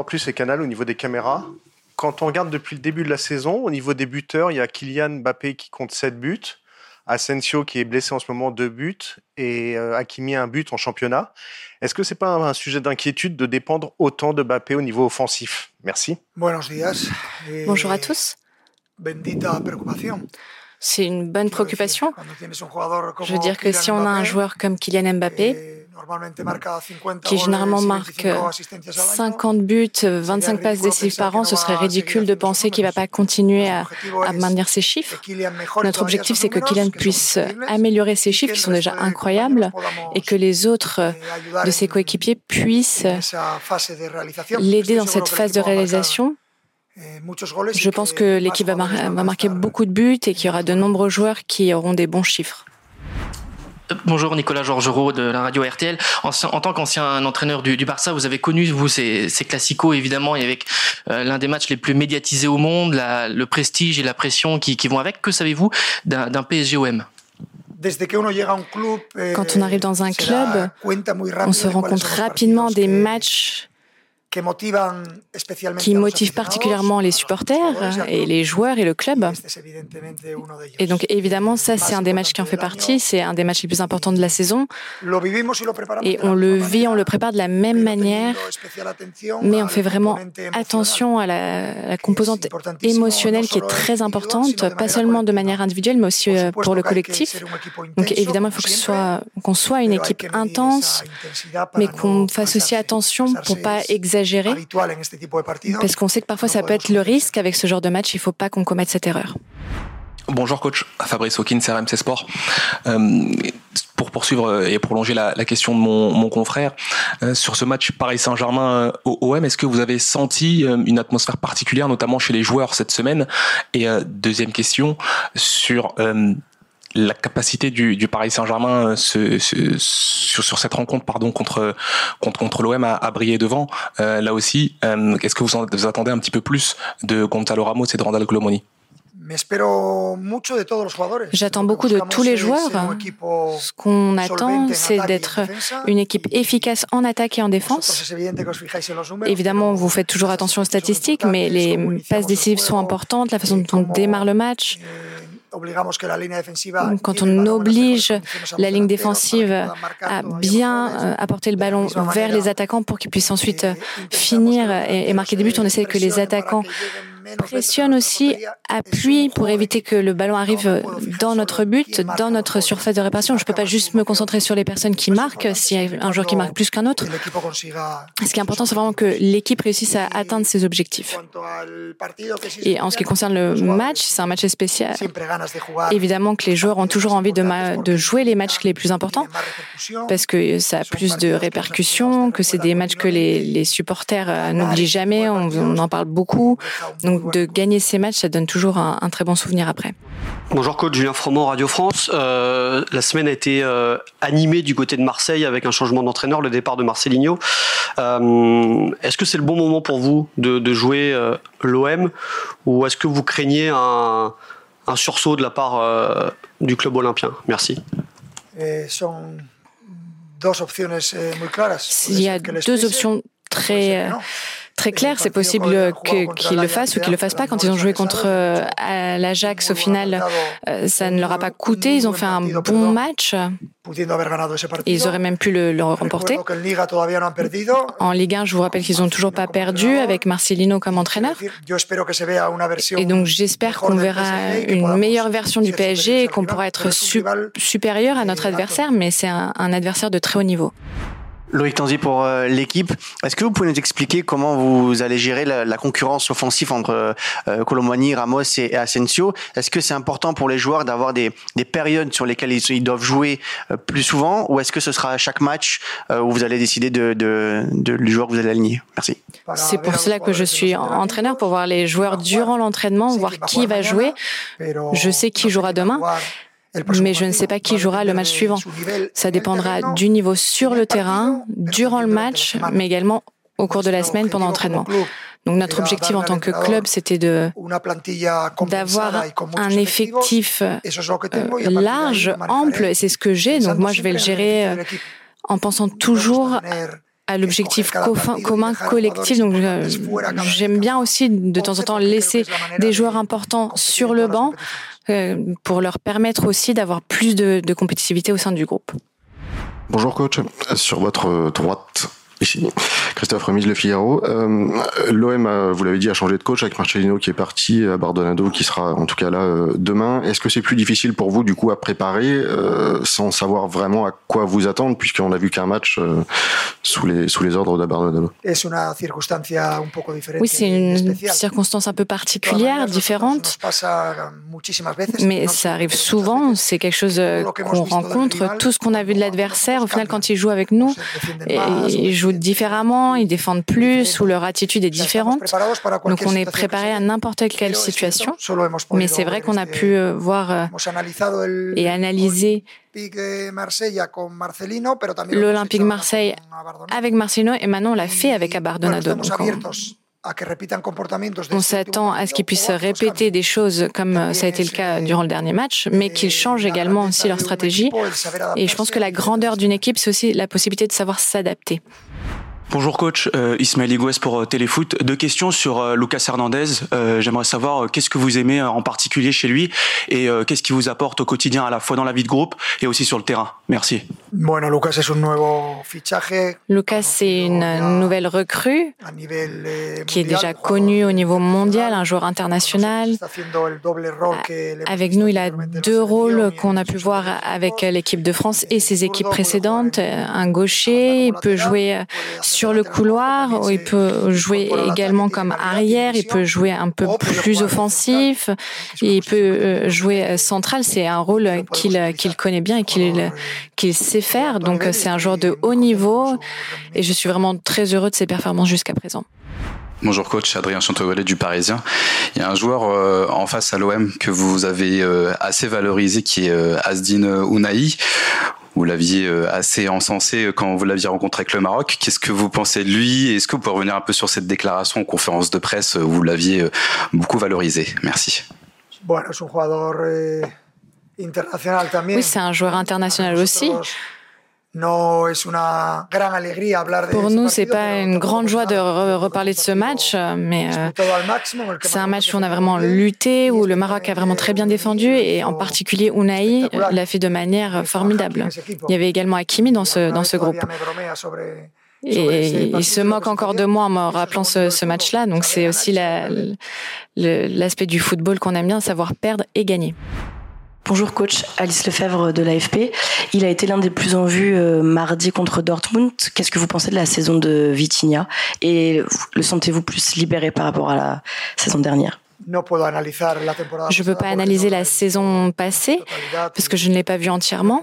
Sport Plus et Canal au niveau des caméras. Quand on regarde depuis le début de la saison, au niveau des buteurs, il y a Kylian Mbappé qui compte 7 buts, Asensio qui est blessé en ce moment 2 buts et euh, Hakimi un but en championnat. Est-ce que c'est pas un, sujet d'inquiétude de dépendre autant de Mbappé au niveau offensif? Merci. Bonjour à tous. C'est une bonne préoccupation. Je veux dire que si on a un joueur comme Kylian Mbappé, qui généralement marque 50 buts, 25 passes décisives par an, ce serait ridicule de penser qu'il ne va pas continuer à, maintenir ses chiffres. Notre objectif, c'est que Kylian puisse améliorer ses chiffres qui sont déjà incroyables et que les autres de ses coéquipiers puissent l'aider dans cette phase de réalisation je pense que l'équipe va, marquer beaucoup de buts et qu'il y aura de nombreux joueurs qui auront des bons chiffres. Bonjour Nicolas Georgerot de la radio RTL. En, tant qu'ancien entraîneur du, Barça, vous avez connu vous ces, ces classicos évidemment et avec euh, l'un des matchs les plus médiatisés au monde, le prestige et la pression qui, vont avec. Que savez-vous d'un PSG-OM Quand on arrive dans un club, on se rend compte rapidement des matchs qui motive particulièrement les supporters et les joueurs et le club. Et donc évidemment, ça c'est un des matchs qui en fait partie, c'est un des matchs les plus importants de la saison. Et on le vit, on le prépare de la même manière, mais on fait vraiment attention à la, composante émotionnelle qui est très importante, pas seulement de manière individuelle, mais aussi euh, pour le collectif. Donc évidemment, il faut que ce soit qu'on soit une équipe intense, mais qu'on fasse aussi attention pour pas exagérer parce qu'on sait que parfois ça peut être le risque avec ce genre de match. Il ne faut pas qu'on commette cette erreur. Bonjour coach, Fabrice Hawkins, RMC Sport. Euh, pour poursuivre et prolonger la, question de mon, confrère, euh, sur ce match Paris Saint-Germain euh, au OM, est-ce que vous avez senti une atmosphère particulière, notamment chez les joueurs cette semaine? Et deuxième question, sur la capacité du, du Paris Saint-Germain euh, sur, sur, cette rencontre pardon contre contre, contre l'OM à, briller devant euh, là aussi euh, est-ce que vous, vous, attendez un petit peu plus de Gonzalo Ramos et de Randall Colomoni? J'attends beaucoup de tous les joueurs. Ce qu'on attend, c'est d'être une équipe efficace en attaque et en défense. Évidemment, vous faites toujours attention aux statistiques, mais les passes décisives sont importantes, la façon dont on démarre le match. Quand on oblige la ligne défensive à bien euh, apporter le ballon vers les attaquants pour qu'ils puissent ensuite euh, finir et marquer des buts, on essaie que les attaquants pressionne aussi, appuie pour éviter que le ballon arrive dans notre but, dans notre surface de réparation. Je ne peux pas juste me concentrer sur les personnes qui marquent, s'il y a un joueur qui marque plus qu'un autre. Ce qui est important, c'est vraiment que l'équipe réussisse à atteindre ses objectifs. Et en ce qui concerne le match, c'est un match spécial. Évidemment que les joueurs ont toujours envie de, jouer les matchs les plus importants, parce que ça a plus de répercussions, que c'est des matchs que les, supporters euh, n'oublient jamais, on, on en parle beaucoup. Donc de gagner ces matchs, ça donne toujours un, très bon souvenir après. Bonjour coach, Julien Froment, Radio France. Euh, la semaine a été euh, animée du côté de Marseille avec un changement d'entraîneur, le départ de Marcelinho. Euh, est-ce que c'est le bon moment pour vous de, jouer l'OM ou est-ce que vous craignez un, sursaut de la part du club olympien? Merci. Il y a deux options très très clair. C'est possible qu'ils le fassent ou qu'ils le fassent pas. Quand ils ont joué contre euh, l'Ajax, au final, euh, ça ne leur a pas coûté. Ils ont fait un bon match. Ils auraient même pu le, remporter. En Ligue 1, je vous rappelle qu'ils n'ont toujours pas perdu avec Marcelino comme entraîneur. Et donc j'espère qu'on verra une meilleure version du PSG et qu'on pourra être supérieur à notre adversaire, mais c'est un adversaire de très haut niveau. Loïc Tanzi pour euh, l'équipe. Est-ce que vous pouvez nous expliquer comment vous allez gérer la, concurrence offensive entre euh, Colomani, Ramos et, Asensio? Est-ce que c'est important pour les joueurs d'avoir des, périodes sur lesquelles ils, doivent jouer euh, plus souvent? Ou est-ce que ce sera à chaque match où vous allez décider de, de, de, du joueur que vous allez aligner? Merci. C'est pour cela que je suis entraîneur, pour voir les joueurs durant l'entraînement, voir qui va jouer. Je sais qui jouera demain mais je ne sais pas qui jouera le match suivant. Ça dépendra du niveau sur le terrain, durant le match, mais également au cours de la semaine pendant l'entraînement. Donc notre objectif en tant que club, c'était de d'avoir un effectif euh, large, ample, et c'est ce que j'ai. Donc moi, je vais le gérer euh, en pensant toujours à l'objectif commun collectif. Donc j'aime bien aussi de temps en temps laisser des joueurs importants sur le banc pour leur permettre aussi d'avoir plus de, de compétitivité au sein du groupe. Bonjour coach, sur votre droite, Ici, Christophe Remise, Le Figaro. Euh, L'OM, vous l'avez dit, a changé de coach avec Marcelino qui est parti, à Bardonado qui sera en tout cas là euh, demain. Est-ce que c'est plus difficile pour vous du coup à préparer euh, sans savoir vraiment à quoi vous attendre puisqu'on n'a vu qu'un match euh, sous, les, sous les ordres d'Abardonado? Oui, c'est une circonstance un peu particulière, différente, mais ça arrive souvent. C'est quelque chose qu'on rencontre. Tout ce qu'on a vu de l'adversaire, au final, quand il joue avec nous, il joue différemment, ils défendent plus ou leur attitude est différente. Donc on est préparé à n'importe quelle situation. Mais c'est vrai qu'on a pu euh, voir euh, et analyser l'Olympique Marseille avec Marcelino et maintenant on l'a fait avec Abardonado. on s'attend à ce qu'ils puissent répéter des choses comme ça a été le cas durant le dernier match, mais qu'ils changent également aussi leur stratégie. Et je pense que la grandeur d'une équipe, c'est aussi la possibilité de savoir s'adapter. Bonjour coach, euh, Ismaël Igoues pour euh, Téléfoot. Deux questions sur euh, Lucas Hernandez. Euh, J'aimerais savoir euh, qu'est-ce que vous aimez en particulier chez lui et qu'est-ce qui vous apporte au quotidien à la fois dans la vie de groupe et aussi sur le terrain? Merci. Bueno, Lucas es un nuevo fichaje. Lucas c'est une nouvelle recrue qui est déjà connue au niveau mondial, un joueur international. Avec nous, il a deux rôles qu'on a pu voir avec l'équipe de France et ses équipes précédentes. Un gaucher, il peut jouer sur sur le couloir, il peut jouer également comme arrière, il peut jouer un peu plus offensif, il peut euh, jouer central. C'est un rôle qu'il connaît bien et qu'il sait faire. Donc c'est un joueur de haut niveau et je suis vraiment très heureux de ses performances jusqu'à présent. Bonjour coach, Adrien Chantovalet du Parisien. Il y a un joueur euh, en face à l'OM que vous avez euh, assez valorisé qui est Asdin Ounaï vous l'aviez euh, assez encensé euh, quand vous l'aviez rencontré avec le Maroc. Qu'est-ce que vous pensez de lui? Est-ce que vous pouvez revenir un peu sur cette déclaration en conférence de presse où vous l'aviez euh, beaucoup valorisé? Merci. Oui, c'est un joueur international aussi. Pour nous, c'est pas une grande joie de reparler de ce match, mais euh, c'est un match où on a vraiment lutté, où le Maroc a vraiment très bien défendu, et en particulier Unai l'a fait de manière formidable. Il y avait également Hakimi dans ce, dans ce groupe. Et il se moque encore de moi en me rappelant ce, ce match-là. Donc c'est aussi l'aspect du football qu'on aime bien, savoir perdre et gagner. Bonjour coach, Alice Lefebvre de l'AFP. Il a été l'un des plus en vue euh, mardi contre Dortmund. Qu'est-ce que vous pensez de la saison de Vitinha? Et le sentez-vous plus libéré par rapport à la saison dernière? Je ne peux pas analyser la saison passée parce que je ne l'ai pas vue entièrement.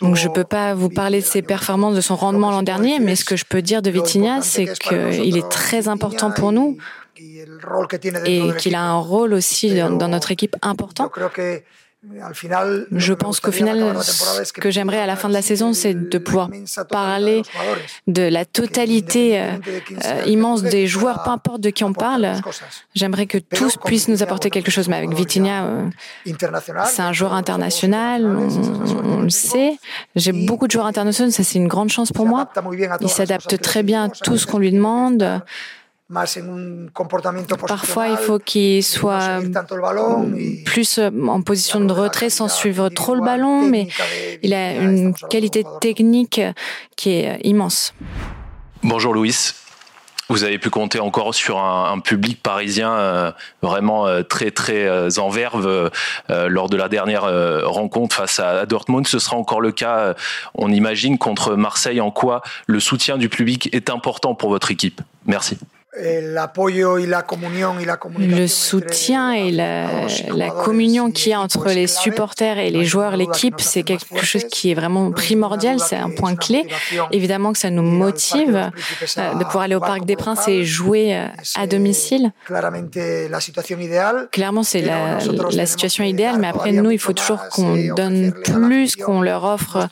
Donc je ne peux pas vous parler de ses performances, de son rendement l'an dernier, mais ce que je peux dire de Vitinha, c'est qu'il est très important pour nous et qu'il a un rôle aussi dans notre équipe important. Je pense qu'au final, ce que j'aimerais à la fin de la saison, c'est de pouvoir parler de la totalité euh, euh, immense des joueurs, peu importe de qui on parle. J'aimerais que tous puissent nous apporter quelque chose. Mais avec Vitinha, euh, c'est un joueur international, on, le sait. J'ai beaucoup de joueurs internationaux, ça c'est une grande chance pour moi. Il s'adapte très bien à tout ce qu'on lui demande. Parfois, il faut qu'il soit plus euh, en position de retrait sans suivre trop le ballon, mais il a une qualité technique qui est euh, immense. Bonjour Louis. Vous avez pu compter encore sur un, public parisien euh, vraiment très très en verve lors de la dernière rencontre face à, Dortmund. Ce sera encore le cas, on imagine, contre Marseille. En quoi le soutien du public est important pour votre équipe Merci. Le soutien et la, la communion qu'il y a entre les supporters et les joueurs, l'équipe, c'est quelque chose qui est vraiment primordial, c'est un point clé. Évidemment que ça nous motive euh, de pouvoir aller au Parc des Princes et jouer euh, à domicile. Clairement, c'est la, la, situation idéale, mais après, nous, il faut toujours qu'on donne plus, qu'on leur offre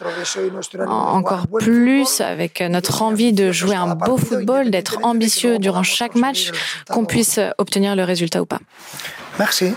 encore plus avec notre envie de jouer un beau football, d'être ambitieux durant chaque match, qu'on puisse obtenir le résultat ou pas. Merci.